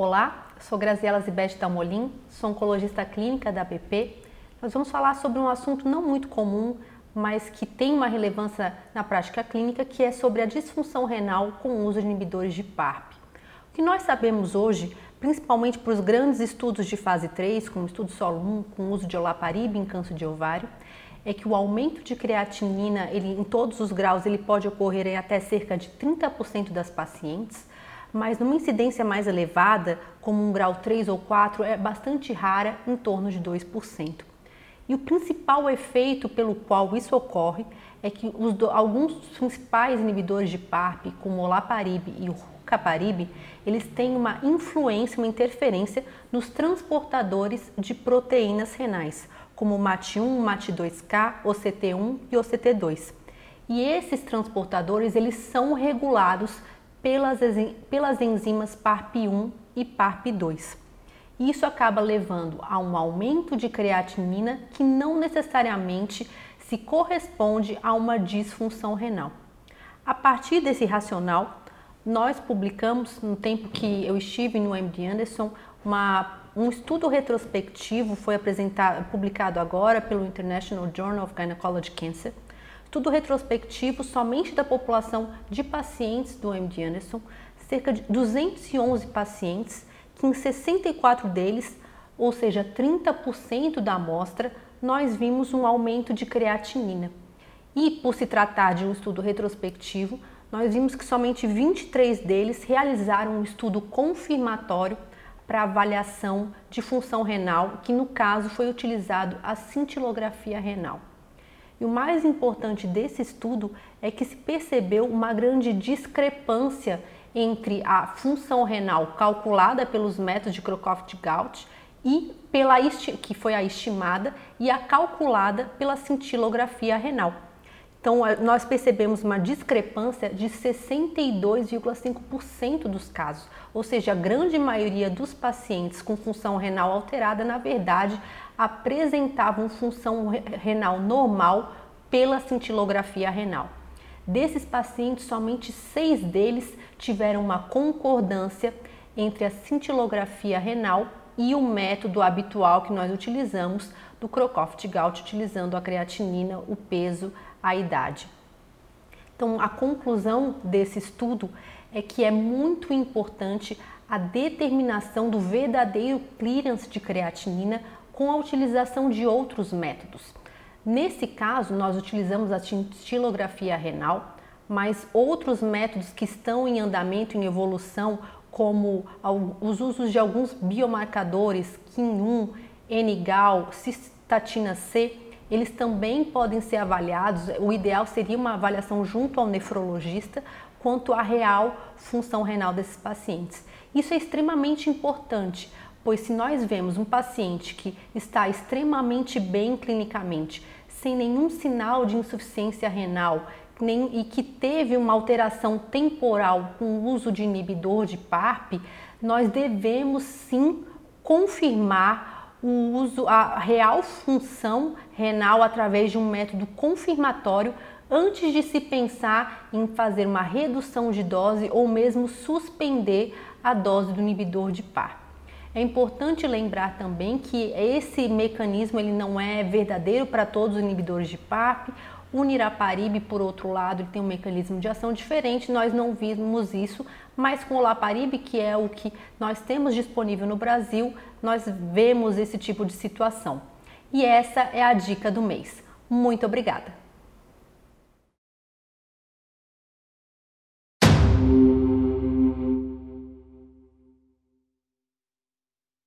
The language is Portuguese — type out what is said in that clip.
Olá, sou Graziela Zibete Dalmolin, sou oncologista clínica da APP. Nós vamos falar sobre um assunto não muito comum, mas que tem uma relevância na prática clínica, que é sobre a disfunção renal com o uso de inibidores de PARP. O que nós sabemos hoje, principalmente para os grandes estudos de fase 3, como o estudo solo 1, com o uso de olaparib em câncer de ovário, é que o aumento de creatinina, ele, em todos os graus, ele pode ocorrer em até cerca de 30% das pacientes, mas numa incidência mais elevada, como um grau 3 ou 4, é bastante rara, em torno de 2%. E o principal efeito pelo qual isso ocorre é que os, alguns dos principais inibidores de PARP, como o olaparib e o rucaparib, eles têm uma influência, uma interferência nos transportadores de proteínas renais, como o MAT1, MAT2K, OCT1 e OCT2. E esses transportadores, eles são regulados pelas, pelas enzimas PARP1 e PARP2. Isso acaba levando a um aumento de creatinina que não necessariamente se corresponde a uma disfunção renal. A partir desse racional, nós publicamos, no tempo que eu estive no MD Anderson, uma, um estudo retrospectivo foi apresentado, publicado agora pelo International Journal of Gynecology Cancer, Estudo retrospectivo somente da população de pacientes do MD Anderson, cerca de 211 pacientes, que em 64 deles, ou seja, 30% da amostra, nós vimos um aumento de creatinina. E por se tratar de um estudo retrospectivo, nós vimos que somente 23 deles realizaram um estudo confirmatório para avaliação de função renal, que no caso foi utilizado a cintilografia renal. E o mais importante desse estudo é que se percebeu uma grande discrepância entre a função renal calculada pelos métodos de Crocroft-Gault e pela que foi a estimada e a calculada pela cintilografia renal. Então, nós percebemos uma discrepância de 62,5% dos casos, ou seja, a grande maioria dos pacientes com função renal alterada, na verdade, apresentavam função renal normal pela cintilografia renal. Desses pacientes, somente seis deles tiveram uma concordância entre a cintilografia renal e o método habitual que nós utilizamos do Crocroft-Gault, utilizando a creatinina, o peso, a idade. Então, a conclusão desse estudo é que é muito importante a determinação do verdadeiro clearance de creatinina com a utilização de outros métodos. Nesse caso, nós utilizamos a cintilografia renal, mas outros métodos que estão em andamento, em evolução, como os usos de alguns biomarcadores, KIN1, NGAL, cistatina C, eles também podem ser avaliados. O ideal seria uma avaliação junto ao nefrologista quanto à real função renal desses pacientes. Isso é extremamente importante, pois se nós vemos um paciente que está extremamente bem clinicamente, sem nenhum sinal de insuficiência renal, nem, e que teve uma alteração temporal com o uso de inibidor de PARP, nós devemos sim confirmar o uso, a real função renal através de um método confirmatório antes de se pensar em fazer uma redução de dose ou mesmo suspender a dose do inibidor de PARP. É importante lembrar também que esse mecanismo ele não é verdadeiro para todos os inibidores de PARP. O niraparib, por outro lado, tem um mecanismo de ação diferente, nós não vimos isso, mas com o laparib, que é o que nós temos disponível no Brasil, nós vemos esse tipo de situação. E essa é a dica do mês. Muito obrigada!